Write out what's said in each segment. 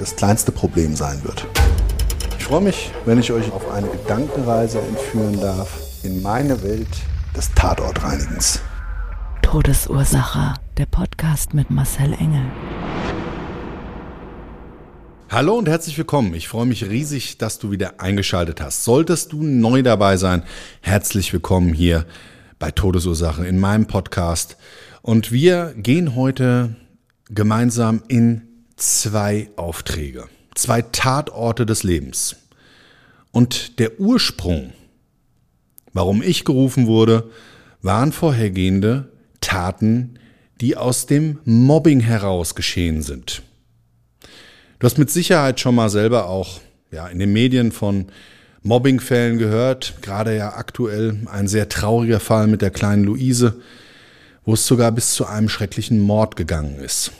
das kleinste Problem sein wird. Ich freue mich, wenn ich euch auf eine Gedankenreise entführen darf in meine Welt des Tatortreinigens. Todesursache. Der Podcast mit Marcel Engel. Hallo und herzlich willkommen. Ich freue mich riesig, dass du wieder eingeschaltet hast. Solltest du neu dabei sein, herzlich willkommen hier bei Todesursache in meinem Podcast. Und wir gehen heute gemeinsam in zwei Aufträge, zwei Tatorte des Lebens. Und der Ursprung, warum ich gerufen wurde, waren vorhergehende Taten, die aus dem Mobbing heraus geschehen sind. Du hast mit Sicherheit schon mal selber auch ja, in den Medien von Mobbingfällen gehört, gerade ja aktuell ein sehr trauriger Fall mit der kleinen Luise, wo es sogar bis zu einem schrecklichen Mord gegangen ist.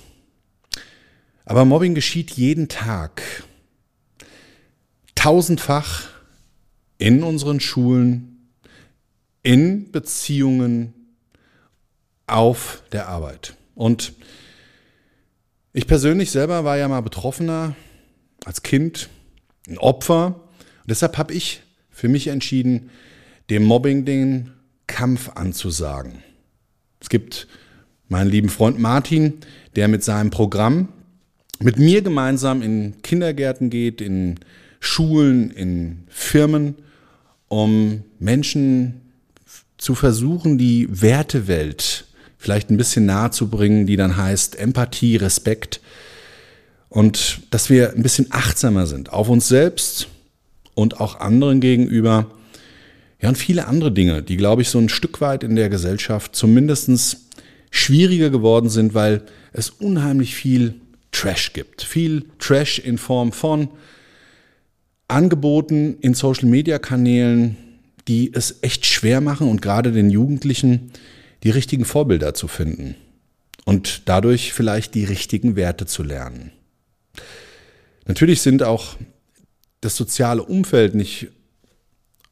Aber Mobbing geschieht jeden Tag, tausendfach in unseren Schulen, in Beziehungen, auf der Arbeit. Und ich persönlich selber war ja mal Betroffener als Kind, ein Opfer. Und deshalb habe ich für mich entschieden, dem Mobbing den Kampf anzusagen. Es gibt meinen lieben Freund Martin, der mit seinem Programm mit mir gemeinsam in Kindergärten geht, in Schulen, in Firmen, um Menschen zu versuchen, die Wertewelt vielleicht ein bisschen nahe zu bringen, die dann heißt Empathie, Respekt und dass wir ein bisschen achtsamer sind auf uns selbst und auch anderen gegenüber. Ja, und viele andere Dinge, die, glaube ich, so ein Stück weit in der Gesellschaft zumindest schwieriger geworden sind, weil es unheimlich viel Trash gibt. Viel Trash in Form von Angeboten in Social-Media-Kanälen, die es echt schwer machen und gerade den Jugendlichen die richtigen Vorbilder zu finden und dadurch vielleicht die richtigen Werte zu lernen. Natürlich sind auch das soziale Umfeld nicht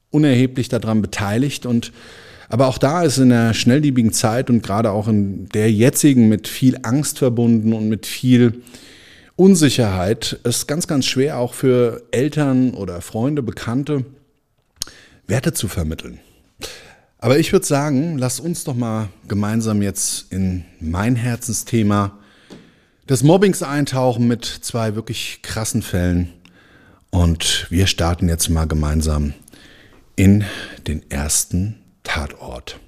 unerheblich daran beteiligt und aber auch da ist in der schnelllebigen Zeit und gerade auch in der jetzigen mit viel Angst verbunden und mit viel Unsicherheit es ganz, ganz schwer auch für Eltern oder Freunde, Bekannte Werte zu vermitteln. Aber ich würde sagen, lass uns doch mal gemeinsam jetzt in mein Herzensthema des Mobbings eintauchen mit zwei wirklich krassen Fällen. Und wir starten jetzt mal gemeinsam in den ersten Tatort.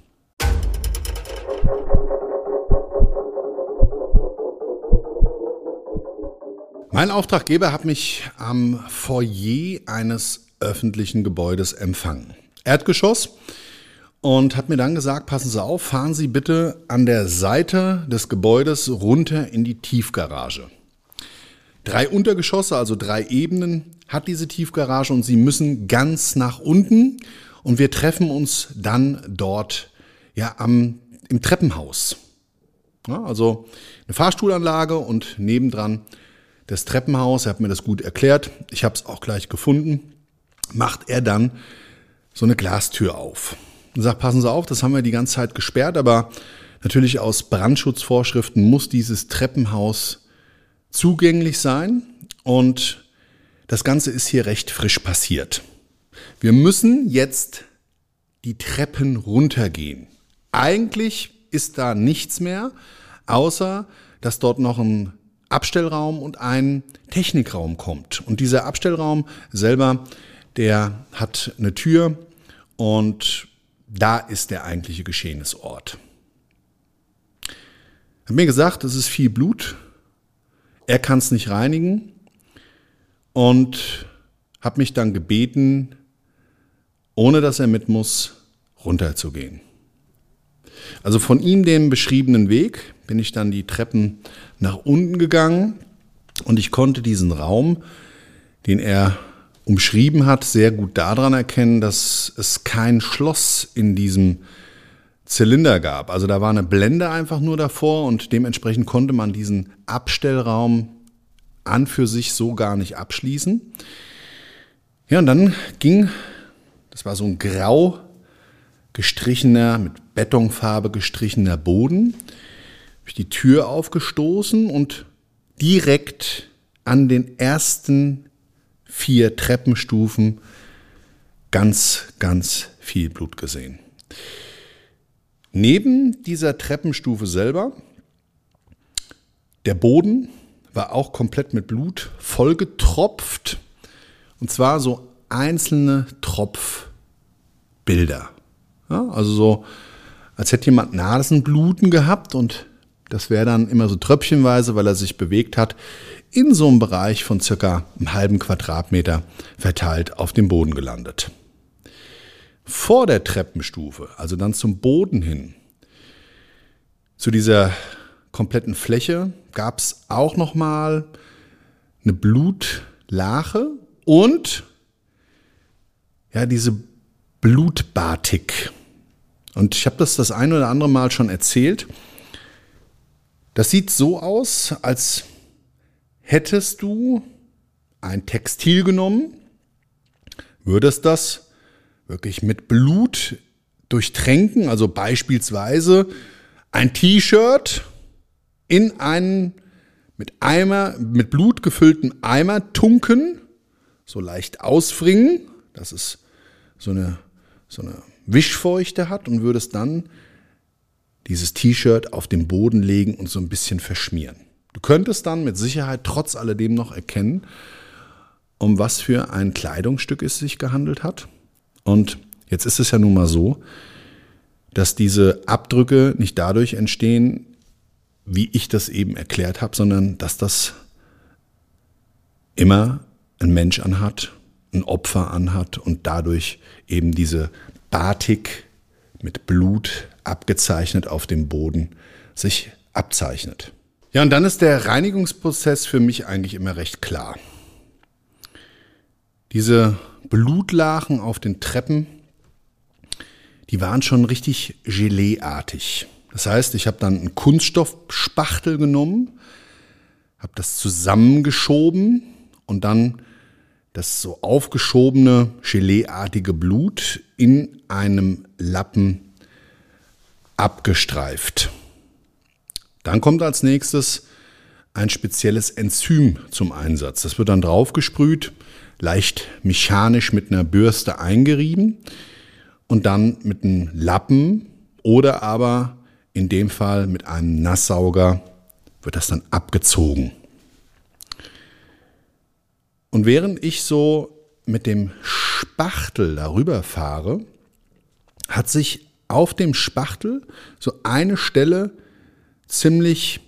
Mein Auftraggeber hat mich am Foyer eines öffentlichen Gebäudes empfangen. Erdgeschoss und hat mir dann gesagt, passen Sie auf, fahren Sie bitte an der Seite des Gebäudes runter in die Tiefgarage. Drei Untergeschosse, also drei Ebenen hat diese Tiefgarage und Sie müssen ganz nach unten und wir treffen uns dann dort ja am im Treppenhaus. Ja, also eine Fahrstuhlanlage und nebendran das Treppenhaus. Er hat mir das gut erklärt. Ich habe es auch gleich gefunden. Macht er dann so eine Glastür auf und sagt, passen Sie auf, das haben wir die ganze Zeit gesperrt, aber natürlich aus Brandschutzvorschriften muss dieses Treppenhaus zugänglich sein und das Ganze ist hier recht frisch passiert. Wir müssen jetzt die Treppen runtergehen. Eigentlich ist da nichts mehr, außer dass dort noch ein Abstellraum und einen Technikraum kommt. Und dieser Abstellraum selber, der hat eine Tür und da ist der eigentliche Geschehnisort. Hat mir gesagt, es ist viel Blut, er kann es nicht reinigen und hat mich dann gebeten, ohne dass er mit muss, runterzugehen. Also von ihm dem beschriebenen Weg bin ich dann die Treppen nach unten gegangen und ich konnte diesen Raum, den er umschrieben hat, sehr gut daran erkennen, dass es kein Schloss in diesem Zylinder gab. Also da war eine Blende einfach nur davor und dementsprechend konnte man diesen Abstellraum an für sich so gar nicht abschließen. Ja, und dann ging, das war so ein grau gestrichener, mit Betonfarbe gestrichener Boden, habe ich die Tür aufgestoßen und direkt an den ersten vier Treppenstufen ganz, ganz viel Blut gesehen. Neben dieser Treppenstufe selber, der Boden war auch komplett mit Blut vollgetropft. Und zwar so einzelne Tropfbilder. Ja, also so, als hätte jemand Nasenbluten gehabt und das wäre dann immer so tröpfchenweise, weil er sich bewegt hat, in so einem Bereich von circa einem halben Quadratmeter verteilt auf dem Boden gelandet. Vor der Treppenstufe, also dann zum Boden hin, zu dieser kompletten Fläche gab es auch noch mal eine Blutlache und ja diese Blutbatik. Und ich habe das das ein oder andere Mal schon erzählt. Das sieht so aus, als hättest du ein Textil genommen, würdest das wirklich mit Blut durchtränken, also beispielsweise ein T-Shirt in einen mit Eimer, mit Blut gefüllten Eimer tunken, so leicht ausfringen, dass es so eine, so eine Wischfeuchte hat und würdest dann dieses T-Shirt auf den Boden legen und so ein bisschen verschmieren. Du könntest dann mit Sicherheit trotz alledem noch erkennen, um was für ein Kleidungsstück es sich gehandelt hat. Und jetzt ist es ja nun mal so, dass diese Abdrücke nicht dadurch entstehen, wie ich das eben erklärt habe, sondern dass das immer ein Mensch anhat, ein Opfer anhat und dadurch eben diese Batik mit Blut abgezeichnet auf dem Boden sich abzeichnet. Ja, und dann ist der Reinigungsprozess für mich eigentlich immer recht klar. Diese Blutlachen auf den Treppen, die waren schon richtig Geleeartig. Das heißt, ich habe dann einen Kunststoffspachtel genommen, habe das zusammengeschoben und dann das so aufgeschobene, geleeartige Blut in einem Lappen abgestreift. Dann kommt als nächstes ein spezielles Enzym zum Einsatz. Das wird dann draufgesprüht, leicht mechanisch mit einer Bürste eingerieben und dann mit einem Lappen oder aber in dem Fall mit einem Nasssauger wird das dann abgezogen. Und während ich so mit dem Spachtel darüber fahre, hat sich auf dem Spachtel so eine Stelle ziemlich,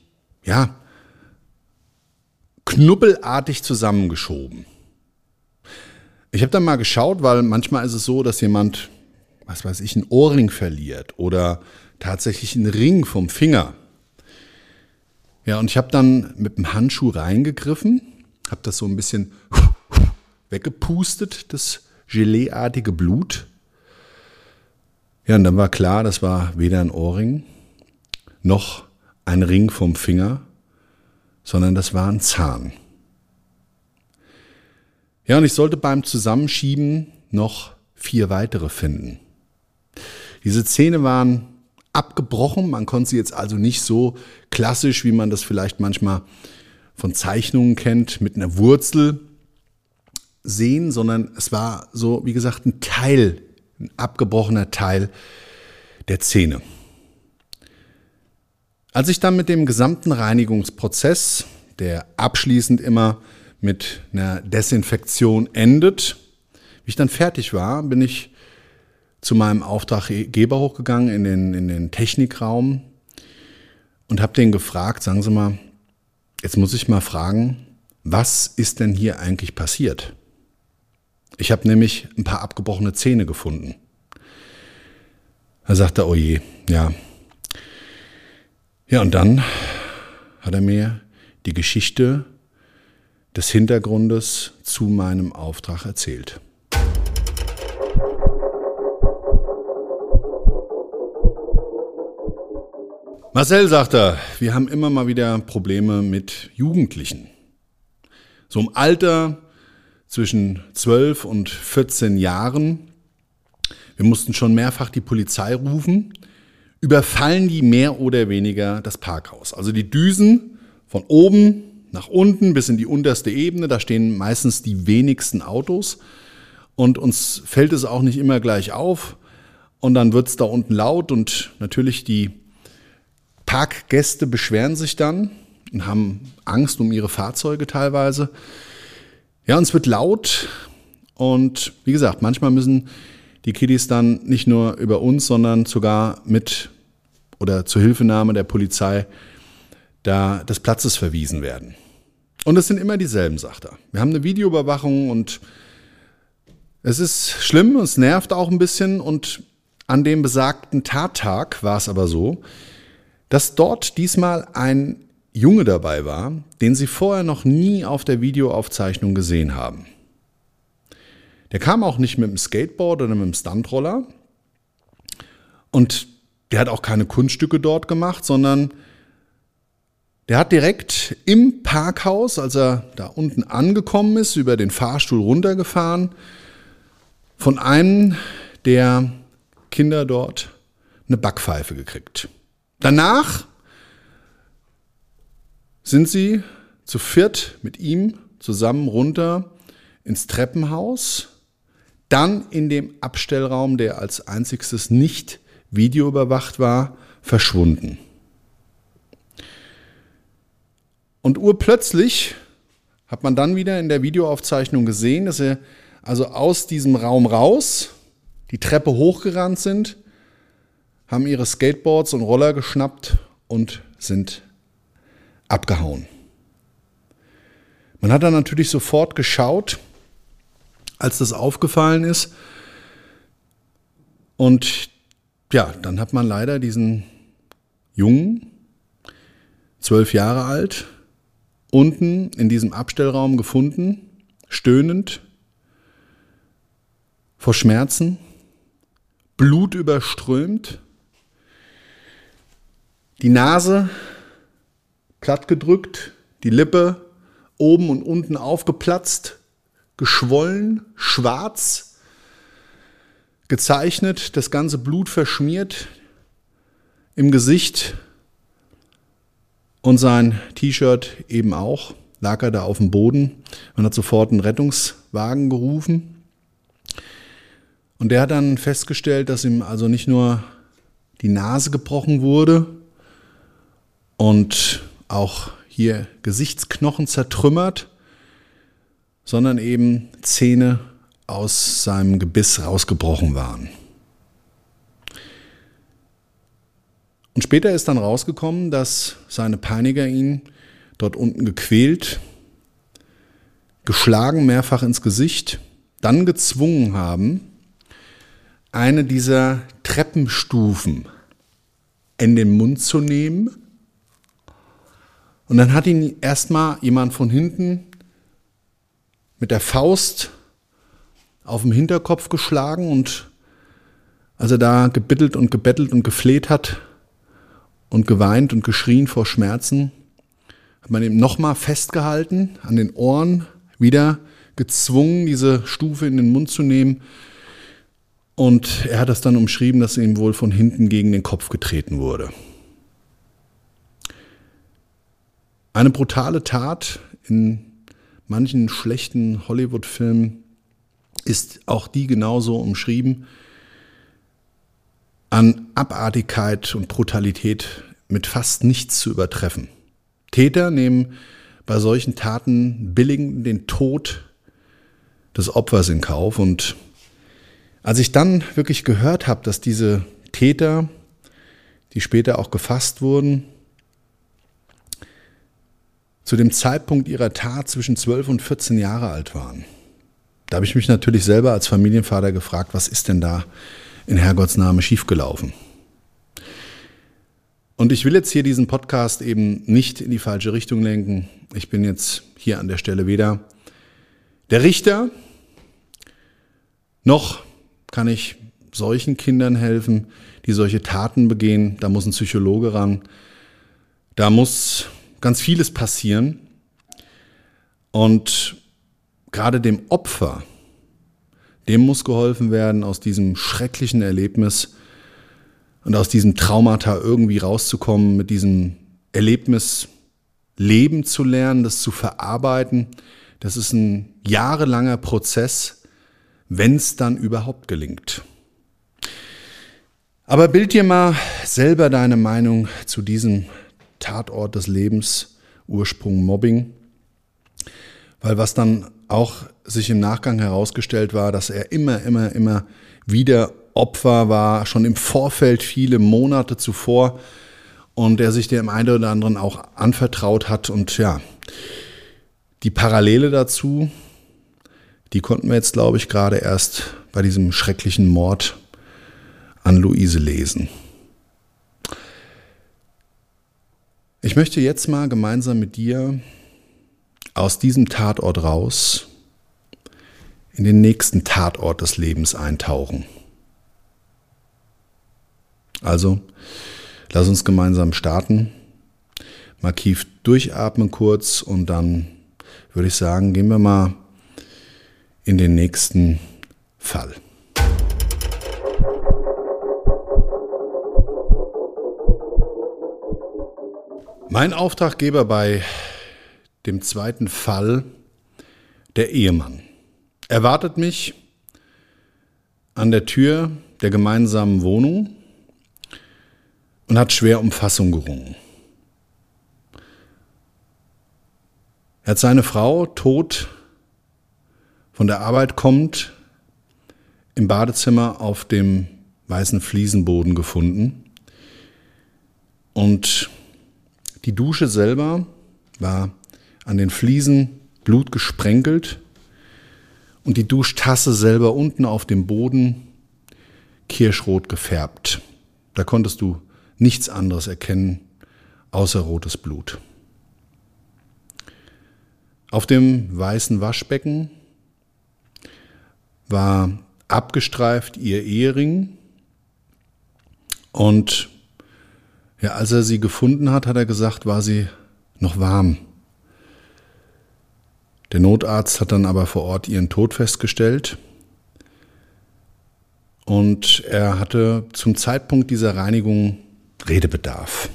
ja, knubbelartig zusammengeschoben. Ich habe dann mal geschaut, weil manchmal ist es so, dass jemand, was weiß ich, einen Ohrring verliert oder tatsächlich einen Ring vom Finger. Ja, und ich habe dann mit dem Handschuh reingegriffen, habe das so ein bisschen weggepustet, das Geleeartige Blut. Ja, und dann war klar, das war weder ein Ohrring noch ein Ring vom Finger, sondern das war ein Zahn. Ja, und ich sollte beim Zusammenschieben noch vier weitere finden. Diese Zähne waren abgebrochen. Man konnte sie jetzt also nicht so klassisch, wie man das vielleicht manchmal von Zeichnungen kennt, mit einer Wurzel sehen, sondern es war so, wie gesagt, ein Teil, ein abgebrochener Teil der Zähne. Als ich dann mit dem gesamten Reinigungsprozess der abschließend immer mit einer Desinfektion endet. Wie ich dann fertig war, bin ich zu meinem Auftraggeber hochgegangen in den, in den Technikraum und habe den gefragt, sagen Sie mal, jetzt muss ich mal fragen, was ist denn hier eigentlich passiert? Ich habe nämlich ein paar abgebrochene Zähne gefunden. Da sagt er, oh je, ja. Ja, und dann hat er mir die Geschichte des Hintergrundes zu meinem Auftrag erzählt. Marcel sagt er, wir haben immer mal wieder Probleme mit Jugendlichen. So im Alter zwischen 12 und 14 Jahren. Wir mussten schon mehrfach die Polizei rufen. Überfallen die mehr oder weniger das Parkhaus. Also die Düsen von oben nach unten bis in die unterste Ebene. Da stehen meistens die wenigsten Autos. Und uns fällt es auch nicht immer gleich auf. Und dann wird es da unten laut und natürlich die Parkgäste beschweren sich dann und haben Angst um ihre Fahrzeuge teilweise. Ja, und es wird laut und wie gesagt, manchmal müssen die Kiddies dann nicht nur über uns, sondern sogar mit oder zur Hilfenahme der Polizei da des Platzes verwiesen werden. Und es sind immer dieselben, sagt er. Wir haben eine Videoüberwachung und es ist schlimm, es nervt auch ein bisschen und an dem besagten Tattag war es aber so, dass dort diesmal ein Junge dabei war, den sie vorher noch nie auf der Videoaufzeichnung gesehen haben. Der kam auch nicht mit dem Skateboard oder mit dem Stuntroller und der hat auch keine Kunststücke dort gemacht, sondern der hat direkt im Parkhaus, als er da unten angekommen ist, über den Fahrstuhl runtergefahren, von einem der Kinder dort eine Backpfeife gekriegt. Danach sind sie zu viert mit ihm zusammen runter ins Treppenhaus, dann in dem Abstellraum, der als einziges nicht videoüberwacht war, verschwunden. Und urplötzlich hat man dann wieder in der Videoaufzeichnung gesehen, dass er also aus diesem Raum raus die Treppe hochgerannt sind haben ihre Skateboards und Roller geschnappt und sind abgehauen. Man hat dann natürlich sofort geschaut, als das aufgefallen ist. Und ja, dann hat man leider diesen Jungen, zwölf Jahre alt, unten in diesem Abstellraum gefunden, stöhnend, vor Schmerzen, Blut überströmt die Nase plattgedrückt, die Lippe oben und unten aufgeplatzt, geschwollen, schwarz, gezeichnet, das ganze Blut verschmiert im Gesicht und sein T-Shirt eben auch, lag er da auf dem Boden. Man hat sofort einen Rettungswagen gerufen. Und der hat dann festgestellt, dass ihm also nicht nur die Nase gebrochen wurde, und auch hier Gesichtsknochen zertrümmert, sondern eben Zähne aus seinem Gebiss rausgebrochen waren. Und später ist dann rausgekommen, dass seine Peiniger ihn dort unten gequält, geschlagen mehrfach ins Gesicht, dann gezwungen haben, eine dieser Treppenstufen in den Mund zu nehmen und dann hat ihn erstmal jemand von hinten mit der Faust auf dem Hinterkopf geschlagen und als er da gebittelt und gebettelt und gefleht hat und geweint und geschrien vor Schmerzen, hat man ihm nochmal festgehalten, an den Ohren, wieder gezwungen, diese Stufe in den Mund zu nehmen. Und er hat das dann umschrieben, dass ihm wohl von hinten gegen den Kopf getreten wurde. Eine brutale Tat in manchen schlechten Hollywood-Filmen ist auch die genauso umschrieben. An Abartigkeit und Brutalität mit fast nichts zu übertreffen. Täter nehmen bei solchen Taten billigen den Tod des Opfers in Kauf. Und als ich dann wirklich gehört habe, dass diese Täter, die später auch gefasst wurden, zu dem Zeitpunkt ihrer Tat zwischen 12 und 14 Jahre alt waren. Da habe ich mich natürlich selber als Familienvater gefragt, was ist denn da in Herrgotts Name schiefgelaufen? Und ich will jetzt hier diesen Podcast eben nicht in die falsche Richtung lenken. Ich bin jetzt hier an der Stelle weder der Richter, noch kann ich solchen Kindern helfen, die solche Taten begehen. Da muss ein Psychologe ran. Da muss ganz vieles passieren. Und gerade dem Opfer, dem muss geholfen werden, aus diesem schrecklichen Erlebnis und aus diesem Traumata irgendwie rauszukommen, mit diesem Erlebnis leben zu lernen, das zu verarbeiten. Das ist ein jahrelanger Prozess, wenn es dann überhaupt gelingt. Aber bild dir mal selber deine Meinung zu diesem Tatort des Lebens, Ursprung Mobbing. Weil was dann auch sich im Nachgang herausgestellt war, dass er immer, immer, immer wieder Opfer war, schon im Vorfeld viele Monate zuvor und der sich dem einen oder anderen auch anvertraut hat. Und ja, die Parallele dazu, die konnten wir jetzt, glaube ich, gerade erst bei diesem schrecklichen Mord an Luise lesen. Ich möchte jetzt mal gemeinsam mit dir aus diesem Tatort raus in den nächsten Tatort des Lebens eintauchen. Also, lass uns gemeinsam starten. Tief durchatmen kurz und dann würde ich sagen, gehen wir mal in den nächsten Fall. Mein Auftraggeber bei dem zweiten Fall, der Ehemann, erwartet mich an der Tür der gemeinsamen Wohnung und hat schwer um Fassung gerungen. Er hat seine Frau tot von der Arbeit kommt im Badezimmer auf dem weißen Fliesenboden gefunden und die Dusche selber war an den Fliesen blutgesprenkelt und die Duschtasse selber unten auf dem Boden kirschrot gefärbt. Da konntest du nichts anderes erkennen außer rotes Blut. Auf dem weißen Waschbecken war abgestreift ihr Ehering und ja, als er sie gefunden hat, hat er gesagt, war sie noch warm. Der Notarzt hat dann aber vor Ort ihren Tod festgestellt. Und er hatte zum Zeitpunkt dieser Reinigung Redebedarf.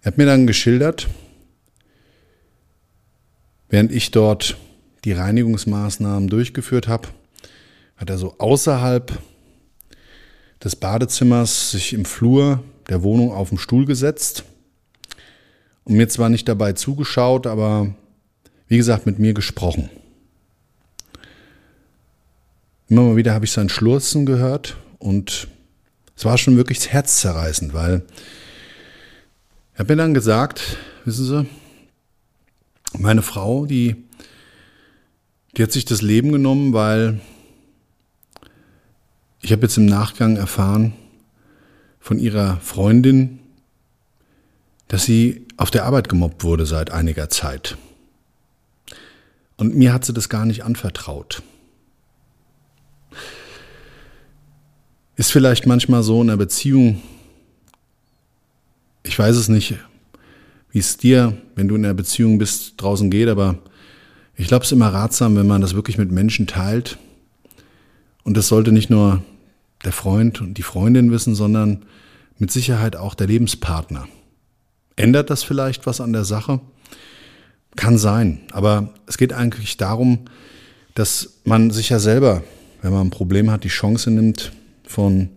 Er hat mir dann geschildert, während ich dort die Reinigungsmaßnahmen durchgeführt habe, hat er so außerhalb des Badezimmers sich im Flur der Wohnung auf den Stuhl gesetzt und mir zwar nicht dabei zugeschaut, aber wie gesagt mit mir gesprochen. Immer mal wieder habe ich sein Schlurzen gehört und es war schon wirklich herzzerreißend, weil er hat mir dann gesagt, wissen Sie, meine Frau, die, die hat sich das Leben genommen, weil ich habe jetzt im Nachgang erfahren von ihrer Freundin, dass sie auf der Arbeit gemobbt wurde seit einiger Zeit. Und mir hat sie das gar nicht anvertraut. Ist vielleicht manchmal so in einer Beziehung, ich weiß es nicht, wie es dir, wenn du in einer Beziehung bist, draußen geht, aber ich glaube, es ist immer ratsam, wenn man das wirklich mit Menschen teilt. Und das sollte nicht nur der Freund und die Freundin wissen, sondern mit Sicherheit auch der Lebenspartner. Ändert das vielleicht was an der Sache? Kann sein, aber es geht eigentlich darum, dass man sich ja selber, wenn man ein Problem hat, die Chance nimmt, von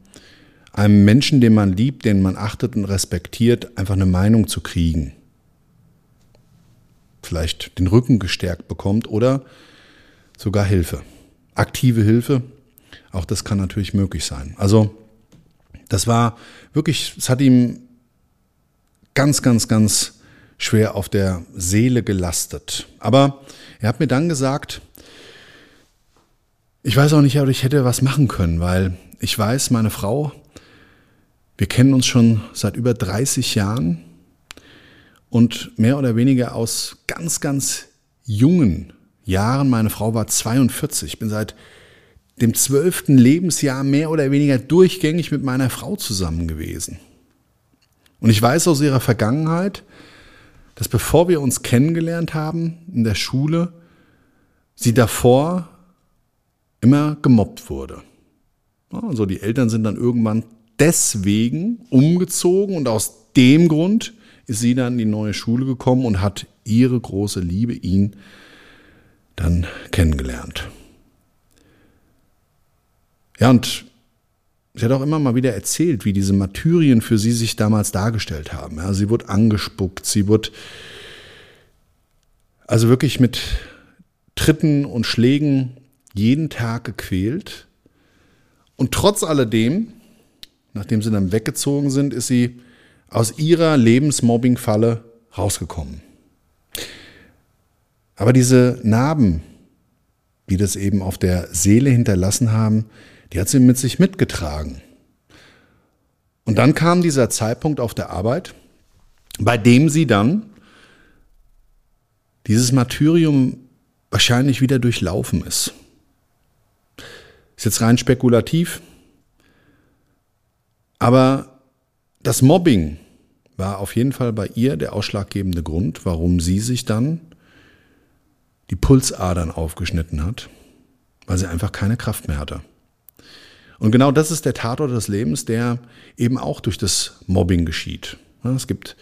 einem Menschen, den man liebt, den man achtet und respektiert, einfach eine Meinung zu kriegen. Vielleicht den Rücken gestärkt bekommt oder sogar Hilfe. Aktive Hilfe, auch das kann natürlich möglich sein. Also das war wirklich, es hat ihm ganz, ganz, ganz schwer auf der Seele gelastet. Aber er hat mir dann gesagt, ich weiß auch nicht, ob ich hätte was machen können, weil ich weiß, meine Frau, wir kennen uns schon seit über 30 Jahren und mehr oder weniger aus ganz, ganz jungen Jahren. Meine Frau war 42. Ich bin seit dem zwölften Lebensjahr mehr oder weniger durchgängig mit meiner Frau zusammen gewesen. Und ich weiß aus ihrer Vergangenheit, dass bevor wir uns kennengelernt haben in der Schule, sie davor immer gemobbt wurde. Also die Eltern sind dann irgendwann deswegen umgezogen und aus dem Grund ist sie dann in die neue Schule gekommen und hat ihre große Liebe, ihn, dann kennengelernt. Ja, und sie hat auch immer mal wieder erzählt, wie diese Martyrien für sie sich damals dargestellt haben. Ja, sie wurde angespuckt, sie wurde also wirklich mit Tritten und Schlägen jeden Tag gequält. Und trotz alledem, nachdem sie dann weggezogen sind, ist sie aus ihrer Lebensmobbing-Falle rausgekommen. Aber diese Narben, die das eben auf der Seele hinterlassen haben, die hat sie mit sich mitgetragen. Und dann kam dieser Zeitpunkt auf der Arbeit, bei dem sie dann dieses Martyrium wahrscheinlich wieder durchlaufen ist. Ist jetzt rein spekulativ, aber das Mobbing war auf jeden Fall bei ihr der ausschlaggebende Grund, warum sie sich dann die Pulsadern aufgeschnitten hat, weil sie einfach keine Kraft mehr hatte. Und genau das ist der Tatort des Lebens, der eben auch durch das Mobbing geschieht. Es gibt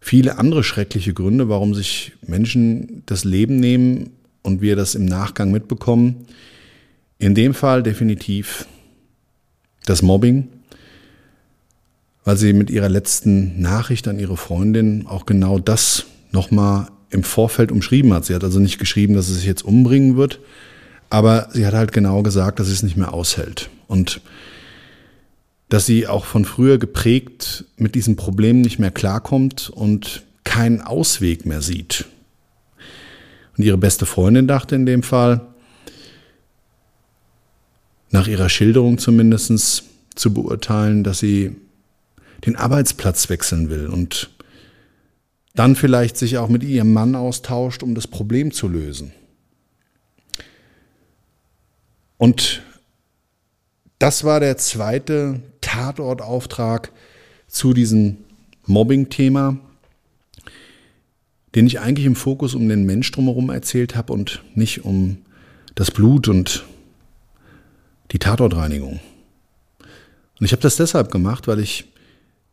viele andere schreckliche Gründe, warum sich Menschen das Leben nehmen und wir das im Nachgang mitbekommen. In dem Fall definitiv das Mobbing, weil sie mit ihrer letzten Nachricht an ihre Freundin auch genau das nochmal im Vorfeld umschrieben hat. Sie hat also nicht geschrieben, dass sie sich jetzt umbringen wird, aber sie hat halt genau gesagt, dass sie es nicht mehr aushält. Und dass sie auch von früher geprägt mit diesem Problem nicht mehr klarkommt und keinen Ausweg mehr sieht. Und ihre beste Freundin dachte in dem Fall, nach ihrer Schilderung zumindest zu beurteilen, dass sie den Arbeitsplatz wechseln will und dann vielleicht sich auch mit ihrem Mann austauscht, um das Problem zu lösen. Und das war der zweite Tatortauftrag zu diesem Mobbing-Thema, den ich eigentlich im Fokus um den Mensch drumherum erzählt habe und nicht um das Blut und die Tatortreinigung. Und ich habe das deshalb gemacht, weil ich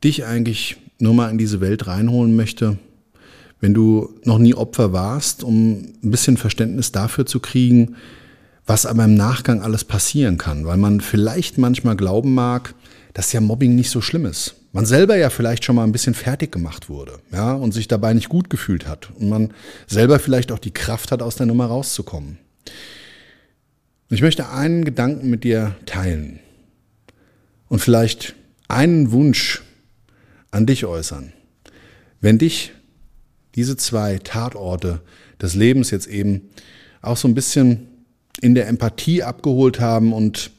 dich eigentlich nur mal in diese Welt reinholen möchte, wenn du noch nie Opfer warst, um ein bisschen Verständnis dafür zu kriegen, was aber im Nachgang alles passieren kann, weil man vielleicht manchmal glauben mag, dass ja Mobbing nicht so schlimm ist. Man selber ja vielleicht schon mal ein bisschen fertig gemacht wurde, ja, und sich dabei nicht gut gefühlt hat und man selber vielleicht auch die Kraft hat, aus der Nummer rauszukommen. Ich möchte einen Gedanken mit dir teilen und vielleicht einen Wunsch an dich äußern. Wenn dich diese zwei Tatorte des Lebens jetzt eben auch so ein bisschen in der Empathie abgeholt haben und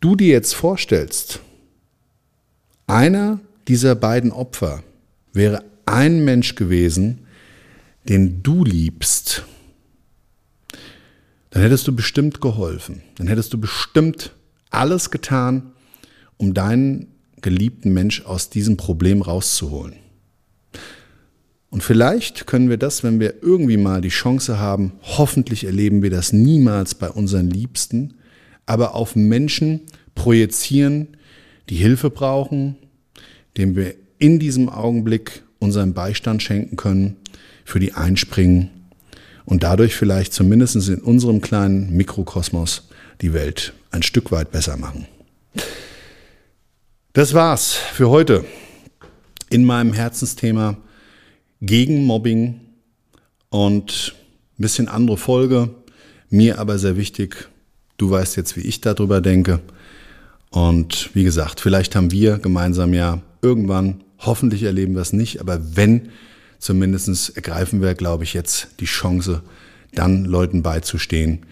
du dir jetzt vorstellst, einer dieser beiden Opfer wäre ein Mensch gewesen, den du liebst, dann hättest du bestimmt geholfen. Dann hättest du bestimmt alles getan, um deinen geliebten Mensch aus diesem Problem rauszuholen. Und vielleicht können wir das, wenn wir irgendwie mal die Chance haben, hoffentlich erleben wir das niemals bei unseren Liebsten, aber auf Menschen projizieren, die Hilfe brauchen, dem wir in diesem Augenblick unseren Beistand schenken können, für die einspringen und dadurch vielleicht zumindest in unserem kleinen Mikrokosmos die Welt ein Stück weit besser machen. Das war's für heute in meinem Herzensthema gegen Mobbing und ein bisschen andere Folge. Mir aber sehr wichtig. Du weißt jetzt, wie ich darüber denke. Und wie gesagt, vielleicht haben wir gemeinsam ja irgendwann, hoffentlich erleben wir es nicht, aber wenn, zumindest ergreifen wir, glaube ich, jetzt die Chance, dann Leuten beizustehen,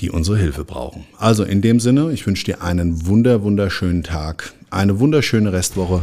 die unsere Hilfe brauchen. Also in dem Sinne, ich wünsche dir einen wunder, wunderschönen Tag, eine wunderschöne Restwoche.